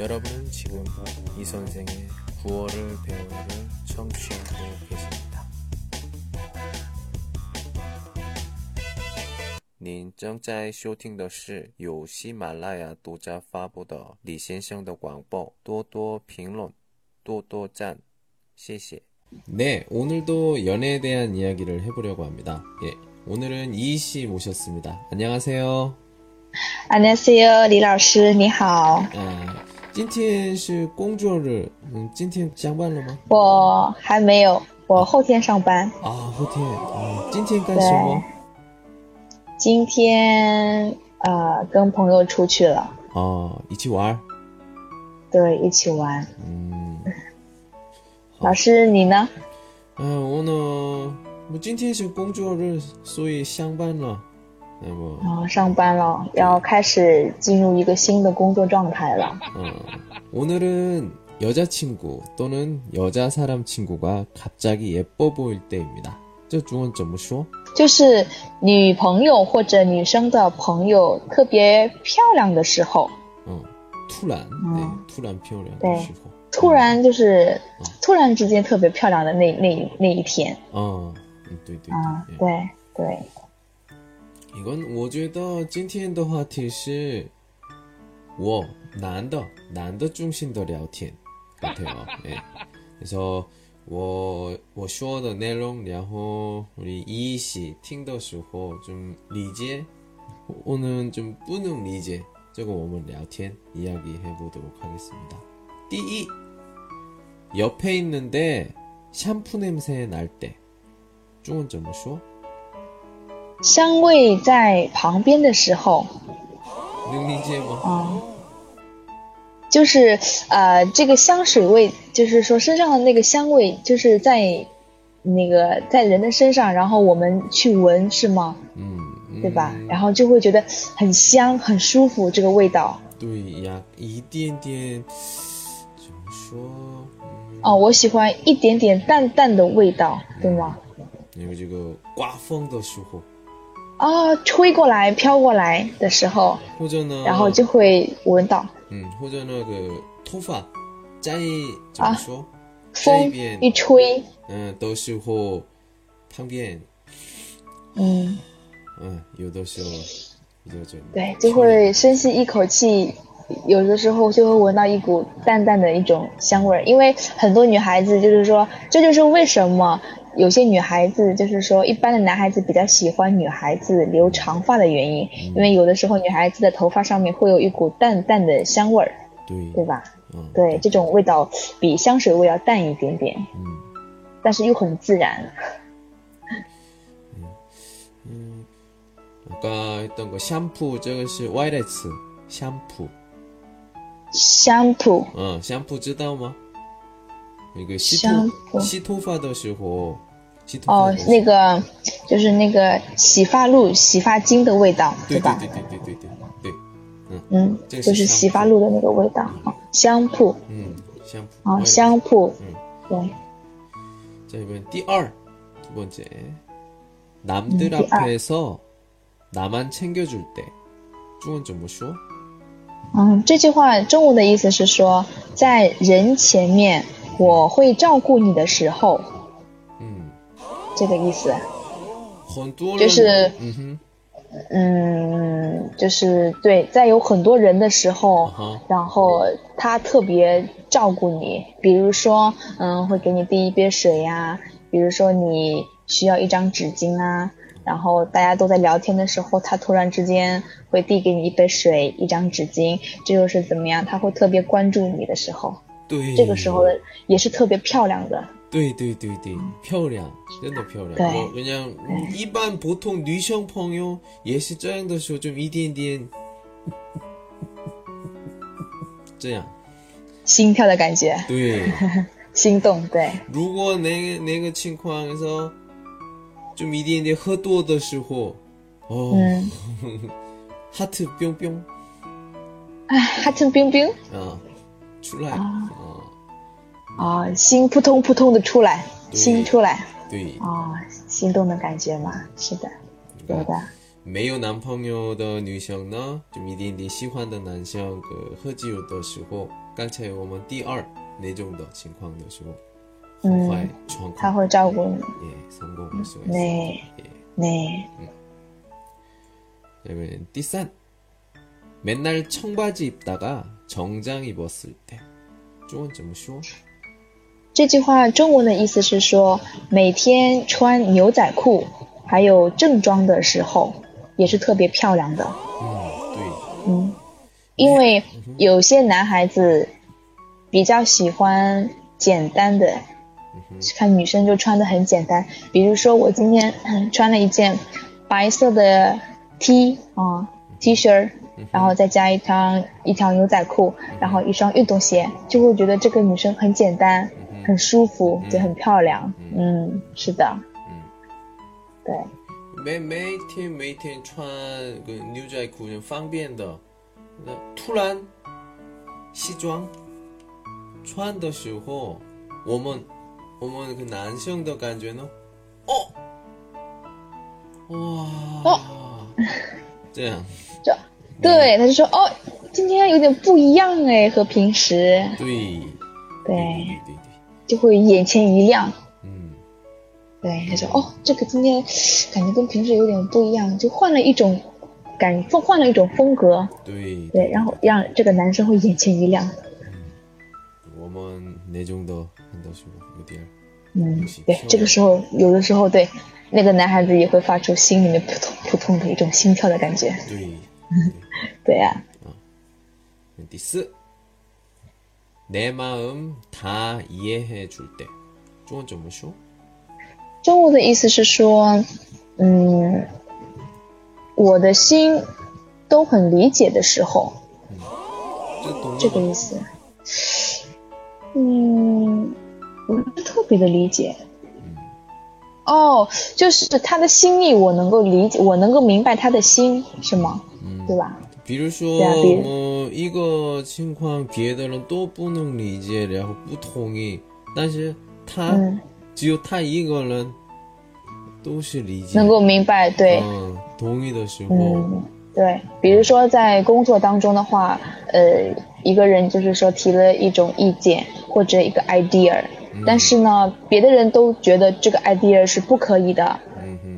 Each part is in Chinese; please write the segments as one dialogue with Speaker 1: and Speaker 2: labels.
Speaker 1: 여러분은 지금 이 선생의 구월을 배우를 청취하고 계십니다. 您正在收听的是由喜马拉雅独家发布的李先生的广播，多多评论，多多赞，谢谢。
Speaker 2: 네, 오늘도 연애에 대한 이야기를 해보려고 합니다. 예, 오늘은 이희 씨 모셨습니다. 안녕하세요.
Speaker 3: 안녕하세요，李老师，你好。
Speaker 2: 啊， 今天是工作日，嗯，今天上班了吗？
Speaker 3: 我还没有，我后天上班。
Speaker 2: 啊，后天啊，今天干什么？
Speaker 3: 今天呃跟朋友出去了，
Speaker 2: 啊，一起玩儿。
Speaker 3: 对，一起玩。
Speaker 2: 嗯，
Speaker 3: 老师你呢？
Speaker 2: 嗯，我呢，我今天是工作日，所以上班了。那么，
Speaker 3: 哦，上班了，要开始进入一个新的工作状态了。
Speaker 2: 어, 오늘은 여자친구 또는 여자 사람 친구가 갑자기 예뻐 보일 때입니다. 这中文怎么说?
Speaker 3: 就是女朋友或者女生的朋友特别漂亮的时候，
Speaker 2: 어, 突然, 네, 突然漂亮的
Speaker 3: 对
Speaker 2: 时候.
Speaker 3: 突然就是突然之间特别漂亮的那那那一天
Speaker 2: 어, 음, 对对对.
Speaker 3: 啊，
Speaker 2: 예.
Speaker 3: 对对，
Speaker 2: 이건 我觉得今天的话题是我男的男的中心的聊天 같아요. 예. 그래서 我我说的内容，然后 우리 이희 씨听的时候좀理解， 오늘 좀不能理解，这个我们聊天 이야기 해보도록 하겠습니다. 第一, 옆에 있는데 샴푸 냄새 날 때, 中文怎么说?
Speaker 3: 香味在旁边的时候，
Speaker 2: 能理解吗?
Speaker 3: 啊，就是呃，这个香水味，就是说身上的那个香味，就是在那个在人的身上，然后我们去闻，是吗？
Speaker 2: 嗯，
Speaker 3: 对吧？
Speaker 2: 嗯
Speaker 3: 然后就会觉得很香、很舒服，这个味道。
Speaker 2: 对呀，一点点怎么说？嗯，
Speaker 3: 哦，我喜欢一点点淡淡的味道，对吗？
Speaker 2: 因为这个刮风的时候，
Speaker 3: 啊、吹过来、飘过来的时候，
Speaker 2: 或者呢，
Speaker 3: 然后就会闻到。
Speaker 2: 嗯，或者那个头发在怎么说？这
Speaker 3: 风一吹，
Speaker 2: 嗯的时候，旁边
Speaker 3: 嗯，
Speaker 2: 嗯有的时候
Speaker 3: 对，就会深吸一口气，有的时候就会闻到一股淡淡的一种香味儿。因为很多女孩子就是说，这就是为什么有些女孩子就是说，一般的男孩子比较喜欢女孩子留长发的原因，因为有的时候女孩子的头发上面会有一股淡淡的香味儿，
Speaker 2: 对
Speaker 3: 对吧？
Speaker 2: 嗯
Speaker 3: 对，这种味道比香水味要淡一点点，
Speaker 2: 嗯
Speaker 3: 但是又很自然。
Speaker 2: 아까 했던 거 샴푸这个是 YX 샴푸
Speaker 3: 香扑
Speaker 2: 嗯，香扑知道吗？ 那个洗
Speaker 3: 脱
Speaker 2: 吸脱发的时候，吸
Speaker 3: 哦，那个就是那个洗发露、洗发精的味道，
Speaker 2: 对吧？对对对对对对，
Speaker 3: 嗯
Speaker 2: 嗯，
Speaker 3: 就是洗发露的那个味道，香铺，
Speaker 2: 嗯，香铺，
Speaker 3: 啊，香铺，
Speaker 2: 嗯，
Speaker 3: 对。
Speaker 2: 再问第二，두번 째。 남들 앞에서 나만 챙겨줄 때。 中文怎么说？
Speaker 3: 嗯，这句话中文的意思是说，在人前面。我会照顾你的时候，
Speaker 2: 嗯，
Speaker 3: 这个意思。
Speaker 2: 很多
Speaker 3: 就是
Speaker 2: 嗯哼，
Speaker 3: 嗯，就是对，在有很多人的时候然后他特别照顾你，比如说，嗯，会给你递一杯水呀、比如说你需要一张纸巾啊，然后大家都在聊天的时候，他突然之间会递给你一杯水、一张纸巾，这就是怎么样？他会特别关注你的时候，
Speaker 2: 对，
Speaker 3: 这个时候的也是特别漂亮的。
Speaker 2: 对对对对，漂亮，真的漂亮。
Speaker 3: 对
Speaker 2: 我그냥一般普通女生朋友也是这样的时候，就一点点这样。
Speaker 3: 心跳的感觉，
Speaker 2: 对，
Speaker 3: 心动，对，
Speaker 2: 如果那个那个情况에서좀一点点喝多的时候，哦，
Speaker 3: 嗯，
Speaker 2: 하트 뿅뿅
Speaker 3: 哎，哈特冰冰
Speaker 2: 啊， 出来啊。
Speaker 3: 啊,心扑通扑通的出来，心出来，
Speaker 2: 对。
Speaker 3: 啊，心动的感觉嘛，是的，有的。
Speaker 2: 没有男朋友的女生呢，就一点点喜欢的男生，个喝酒的时候，刚才我们第二那种的情况的时候，嗯，
Speaker 3: 他会照顾你，
Speaker 2: 也成功的时
Speaker 3: 候，
Speaker 2: 那
Speaker 3: 那，
Speaker 2: 嗯，那边第三。 맨날 청바지 입다가 정장 입었을 때 중원 좀 쉬워?
Speaker 3: 这句话中文的意思是说，每天穿牛仔裤还有正装的时候，也是特别漂亮的。
Speaker 2: 음, 对，
Speaker 3: 嗯，因为有些男孩子比较喜欢简单的，看女生就穿的很简单。比如说我今天嗯穿了一件白色的 T 啊 T 恤儿， 然后再加一条一条牛仔裤，然后一双运动鞋，就会觉得这个女生很简单，很舒服，也很漂亮。嗯，是的，
Speaker 2: 嗯，
Speaker 3: 对。
Speaker 2: 每每天每天穿个牛仔裤很方便的，那突然西装穿的时候，我们我们个男生的感觉呢？哦，哇，哦。这样。
Speaker 3: 就对，他就说哦，今天有点不一样哎，和平时，
Speaker 2: 对
Speaker 3: 对，
Speaker 2: 对对对，
Speaker 3: 就会眼前一亮。
Speaker 2: 嗯
Speaker 3: 对，他说哦，这个今天感觉跟平时有点不一样，就换了一种感，换了一种风格。
Speaker 2: 对
Speaker 3: 对，然后让这个男生会眼前一亮。
Speaker 2: 我们那种的很多时候有点
Speaker 3: 嗯，对，这个时候有的时候对那个男孩子也会发出心里面扑通扑通的一种心跳的感觉。
Speaker 2: 对。
Speaker 3: 对呀、
Speaker 2: 第四，내 마음 다 이해해 줄 때， 中文怎么说？
Speaker 3: 中文的意思是说，嗯，我的心都很理解的时候，
Speaker 2: 这懂
Speaker 3: 这个
Speaker 2: 吗？
Speaker 3: 意思。嗯，不是特别的理解。哦，就是他的心意，我能够理解，我能够明白他的心，是吗？
Speaker 2: 嗯。
Speaker 3: 对吧？
Speaker 2: 比如说，
Speaker 3: 对啊比如。
Speaker 2: 么一个情况，别的人都不能理解，然后不同意，但是他、
Speaker 3: 嗯，
Speaker 2: 只有他一个人都是理解，
Speaker 3: 能够明白，对，
Speaker 2: 嗯，同意的时候，
Speaker 3: 嗯，对。比如说在工作当中的话，呃，一个人就是说提了一种意见或者一个 idea，但是呢，别的人都觉得这个 idea 是不可以的，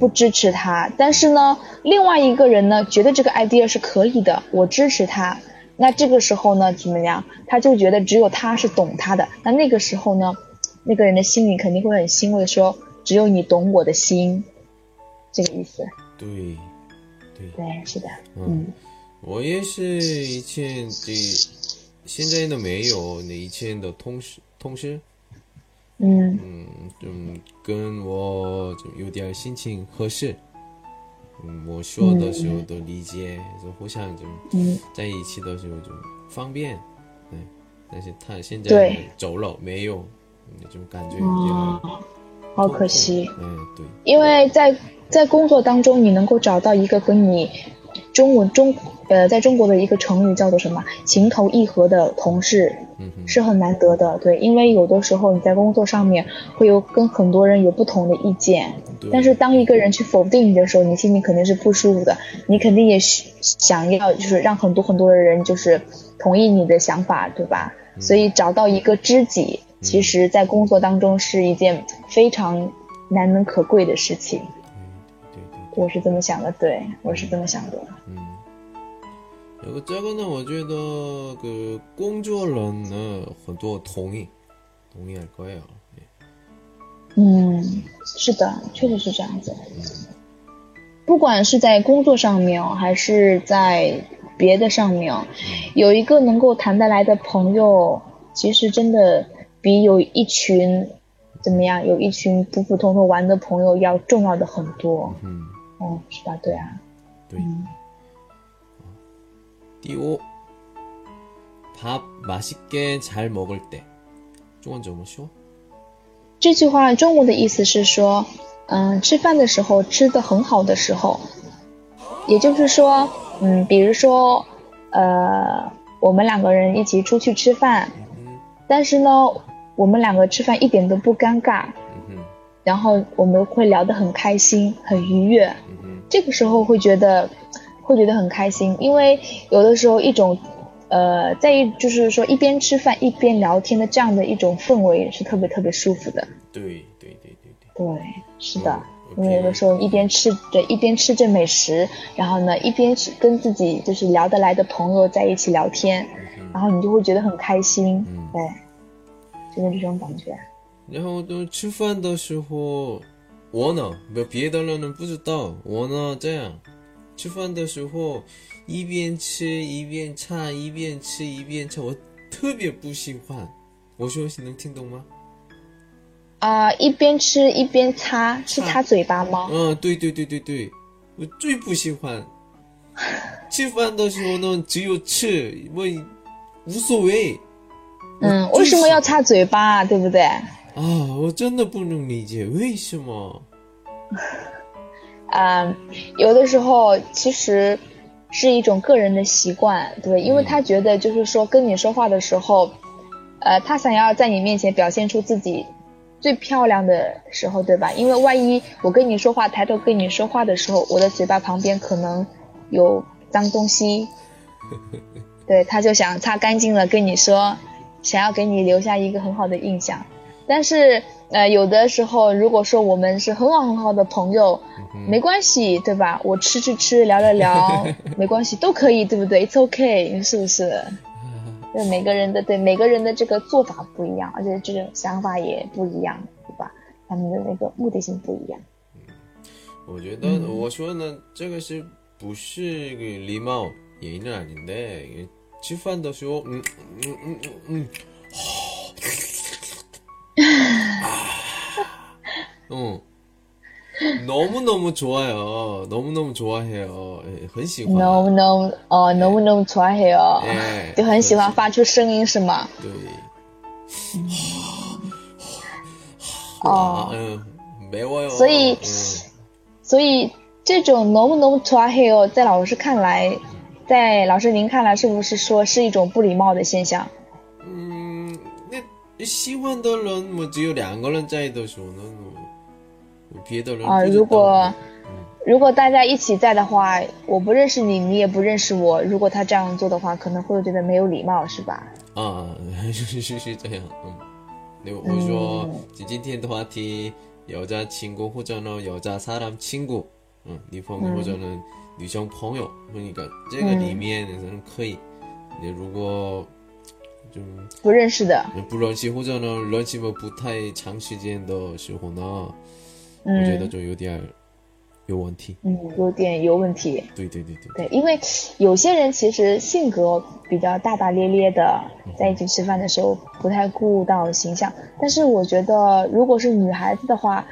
Speaker 3: 不支持他。但是呢，另外一个人呢，觉得这个 idea 是可以的，我支持他。那这个时候呢，怎么样？他就觉得只有他是懂他的。那那个时候呢，那个人的心里肯定会很欣慰，说只有你懂我的心，这个意思。
Speaker 2: 对，对，
Speaker 3: 对，是的，
Speaker 2: 嗯
Speaker 3: 嗯
Speaker 2: 我也是以前的，现在的没有，那以前的同事同事。
Speaker 3: 嗯
Speaker 2: 嗯，좀跟我좀有点心情合适。嗯，我说的时候都理解，就互相就
Speaker 3: 嗯，
Speaker 2: 在一起的时候就方便。对，但是他现在走了没有，那种感觉就
Speaker 3: 哦好可惜，
Speaker 2: 嗯，对，
Speaker 3: 因为在在工作当中，你能够找到一个跟你中文中呃，在中国的一个成语叫做什么“情投意合”的同事，是很难得的。对，因为有的时候你在工作上面会有跟很多人有不同的意见，但是当一个人去否定你的时候，你心里肯定是不舒服的，你肯定也想要就是让很多很多的人就是同意你的想法，对吧？所以找到一个知己，其实在工作当中是一件非常难能可贵的事情。
Speaker 2: 对对对，
Speaker 3: 我是这么想的，对我是这么想的。
Speaker 2: 嗯。然后这个呢，我觉得그工作人呢很多同意，同意할거예요。
Speaker 3: 嗯，是的，确实是这样子。不管是在工作上面哦，还是在别的上面哦，有一个能够谈得来的朋友，其实真的比有一群怎么样，有一群普普通通玩的朋友要重要的很多。
Speaker 2: 嗯，
Speaker 3: 哦，是吧？对啊。
Speaker 2: 对。
Speaker 3: 嗯
Speaker 2: 第五，밥맛있게잘먹을 때， 中文怎么说？
Speaker 3: 这句话中文的意思是说，嗯，吃饭的时候吃的很好的时候，也就是说，嗯，比如说，呃，我们两个人一起出去吃饭，
Speaker 2: 嗯
Speaker 3: 但是呢，我们两个吃饭一点都不尴尬，
Speaker 2: 嗯哼
Speaker 3: 然后我们会聊得很开心、很愉悦，
Speaker 2: 嗯哼
Speaker 3: 这个时候会觉得会觉得很开心，因为有的时候一种呃，在一就是说一边吃饭一边聊天的这样的一种氛围是特别特别舒服的。
Speaker 2: 对对对对对。
Speaker 3: 对，是的。
Speaker 2: 嗯
Speaker 3: 因为有的时候一边吃着一边吃着美食，然后呢一边是跟自己就是聊得来的朋友在一起聊天，然后你就会觉得很开心。
Speaker 2: 嗯
Speaker 3: 对，就是这种感觉。
Speaker 2: 然后呢，吃饭的时候，我呢，别别的人呢不知道，我呢这样，吃饭的时候一边吃一边擦，一边吃一边擦，我特别不喜欢。我说你能听懂吗？
Speaker 3: 啊、一边吃一边擦，是擦嘴巴吗？
Speaker 2: 嗯，对对对对对，我最不喜欢。吃饭的时候呢，只有吃，我无所谓
Speaker 3: 嗯，为什么要擦嘴巴，对不对？
Speaker 2: 啊！我真的不能理解为什么。
Speaker 3: 啊、有的时候其实是一种个人的习惯，对，因为他觉得就是说跟你说话的时候，呃，他想要在你面前表现出自己最漂亮的时候，对吧？因为万一我跟你说话，抬头跟你说话的时候，我的嘴巴旁边可能有脏东西，对，他就想擦干净了跟你说，想要给你留下一个很好的印象。但是呃，有的时候如果说我们是很好很好的朋友，没关系，对吧？我吃吃吃，聊聊聊，没关系，都可以，对不对？It's okay，是不是？对每个人的对每个人的这个做法不一样，而且这种想法也不一样，对吧？他们的那个目的性不一样。
Speaker 2: 我觉得我说呢，这个是不是个礼貌原因아닌데吃饭的时候，嗯嗯嗯嗯嗯， 음 너무너무좋아요너무너무좋아해요 예, 很喜欢
Speaker 3: 너무너무哦，너무너무 좋아해요，
Speaker 2: 哎
Speaker 3: 就很喜欢发出声音是吗？
Speaker 2: 对
Speaker 3: 哦，
Speaker 2: 아, 음, 매워요
Speaker 3: 所以
Speaker 2: 음,
Speaker 3: 所以这种 너무너무 좋아해요，在老师看来，在老师您看来，是不是说是一种不礼貌的现象？
Speaker 2: 음, 내喜欢的人뭐只有两个人在的时候呢，我 别的人
Speaker 3: 啊，
Speaker 2: 不知道
Speaker 3: 如果如果大家一起在的话，我不认识你，你也不认识我，如果他这样做的话，可能会觉得没有礼貌，是吧？
Speaker 2: 啊，是是是这样，嗯，那我说今天的话题，여자친구或者呢여자사람친구，嗯，女朋友或者呢女生朋友，那个这个里面人可以，你如果就
Speaker 3: 不认识的，
Speaker 2: 不认识或者呢认识么不太长时间的时候呢， 我觉得
Speaker 3: 嗯
Speaker 2: 就有点有问题。
Speaker 3: 嗯，有点有问题。
Speaker 2: 对对对对，
Speaker 3: 对，因为有些人其实性格比较大大咧咧的，在一起吃饭的时候不太顾到形象。但是我觉得，如果是女孩子的话，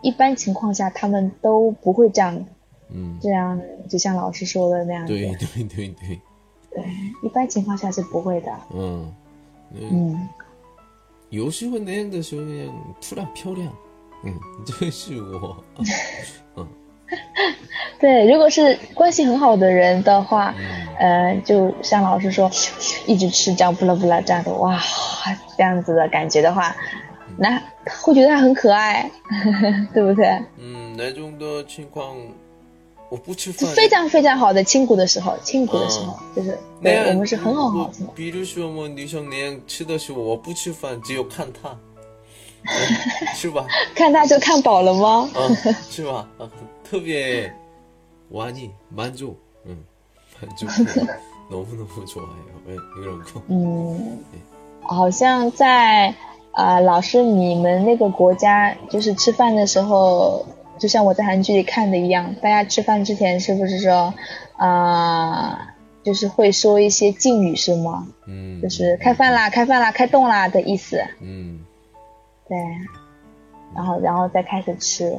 Speaker 3: 一般情况下她们都不会这样，
Speaker 2: 嗯，
Speaker 3: 这样就像老师说的那样。
Speaker 2: 对对对对，
Speaker 3: 对，一般情况下是不会的。
Speaker 2: 嗯，嗯，
Speaker 3: 嗯，
Speaker 2: 有时候那样的时候그냥突然漂亮，嗯，这是我，嗯。
Speaker 3: 对，如果是关系很好的人的话，呃，就像老师说，一直吃这样不啦不啦这样的，哇，这样子的感觉的话，那会觉得他很可爱，对不对？
Speaker 2: 嗯，那种的情况，我不吃饭，
Speaker 3: 非常非常好的亲骨的时候，亲骨的时候，就是
Speaker 2: 那样
Speaker 3: 对我们是很好很好的。
Speaker 2: 比如说我女生那样吃的时候，我不吃饭，只有看她，嗯 是吧？
Speaker 3: 看他就看饱了吗？
Speaker 2: 嗯，是吧？啊，特别완이만족，嗯，만족해너무너무좋아해요이런 거。
Speaker 3: 嗯，好像在啊、呃老师你们那个国家，就是吃饭的时候，就像我在韩剧里看的一样，大家吃饭之前是不是说啊、就是会说一些敬语是吗？
Speaker 2: 嗯，
Speaker 3: 就是开饭啦、开饭啦、开动啦的意思。
Speaker 2: 嗯，
Speaker 3: 对然后然后再开始吃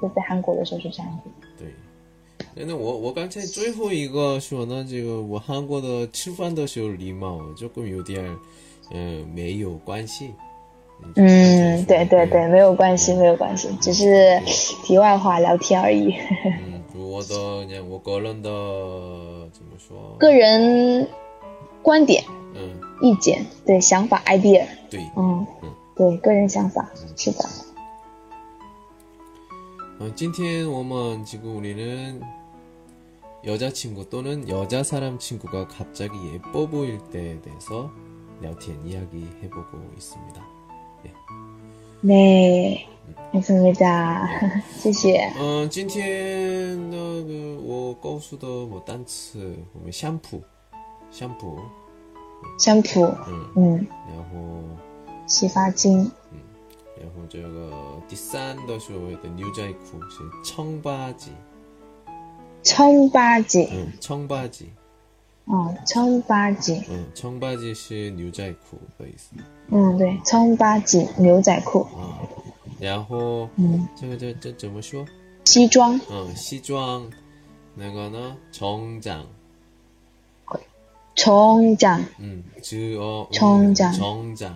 Speaker 3: 就在韩国的时候是这样子
Speaker 2: 对那我我刚才最后一个说那这个我韩国的吃饭的时候礼貌就跟有点嗯没有关系
Speaker 3: 嗯对对对没有关系没有关系只是题外话聊天而已
Speaker 2: 我的我个人的怎么说？
Speaker 3: 个人观点
Speaker 2: 嗯。
Speaker 3: 意见对想法 idea
Speaker 2: 对
Speaker 3: 嗯
Speaker 2: 嗯。
Speaker 3: 对，个人想法，是的，
Speaker 2: 어, 今天我们 지금 우리는 여자친구 또는 여자 사람 친구가 갑자기 예뻐 보일 때에 대해서 聊天 이야기 해보고 있습니다.
Speaker 3: 네, 감사합니다. 谢谢.
Speaker 2: 어, 今天的个我告诉的뭐单词 보면 샴푸, 샴푸,
Speaker 3: 香普，
Speaker 2: 음,
Speaker 3: 嗯，
Speaker 2: 然后
Speaker 3: 洗发精，
Speaker 2: 然后这个第三的时候的牛仔裤是청바지，
Speaker 3: 청바지，
Speaker 2: 嗯，청바지，
Speaker 3: 哦，청바지，
Speaker 2: 嗯，청바지是牛仔裤的意思
Speaker 3: 嗯，对，청바지牛仔裤，
Speaker 2: 啊。然后
Speaker 3: 嗯，
Speaker 2: 这个这这怎么说？
Speaker 3: 西装，
Speaker 2: 嗯，西装，那个呢，정장，
Speaker 3: 청 장，
Speaker 2: 嗯，주哦，
Speaker 3: 정장
Speaker 2: 정장，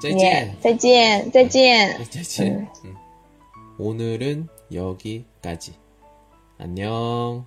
Speaker 2: 再见.
Speaker 3: 耶再见，再见。
Speaker 2: 再见. 음. 오늘은 여기까지. 안녕.